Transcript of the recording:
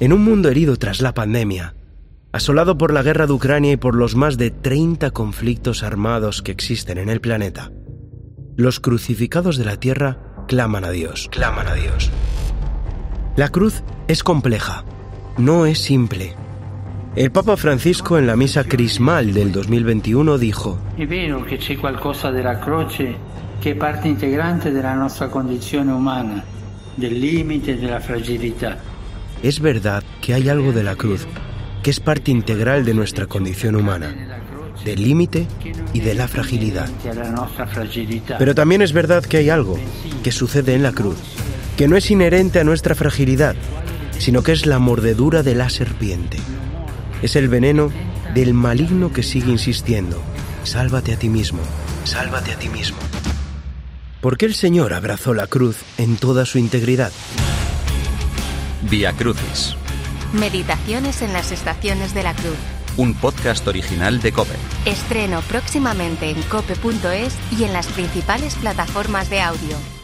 En un mundo herido tras la pandemia, asolado por la guerra de Ucrania y por los más de 30 conflictos armados que existen en el planeta, los crucificados de la tierra claman a Dios, claman a Dios. La cruz es compleja, no es simple. El Papa Francisco en la misa crismal del 2021 dijo, È vero che c'è qualcosa della croce che parte integrante della nostra condizione umana, del limite della fragilità. Es verdad que hay algo de la cruz que es parte integral de nuestra condición humana, del límite y de la fragilidad. Pero también es verdad que hay algo que sucede en la cruz, que no es inherente a nuestra fragilidad, sino que es la mordedura de la serpiente. Es el veneno del maligno que sigue insistiendo. Sálvate a ti mismo, sálvate a ti mismo. ¿Por qué el Señor abrazó la cruz en toda su integridad? Vía Crucis, Meditaciones en las estaciones de la cruz. un podcast original de Cope. Estreno próximamente en cope.es y en las principales plataformas de audio.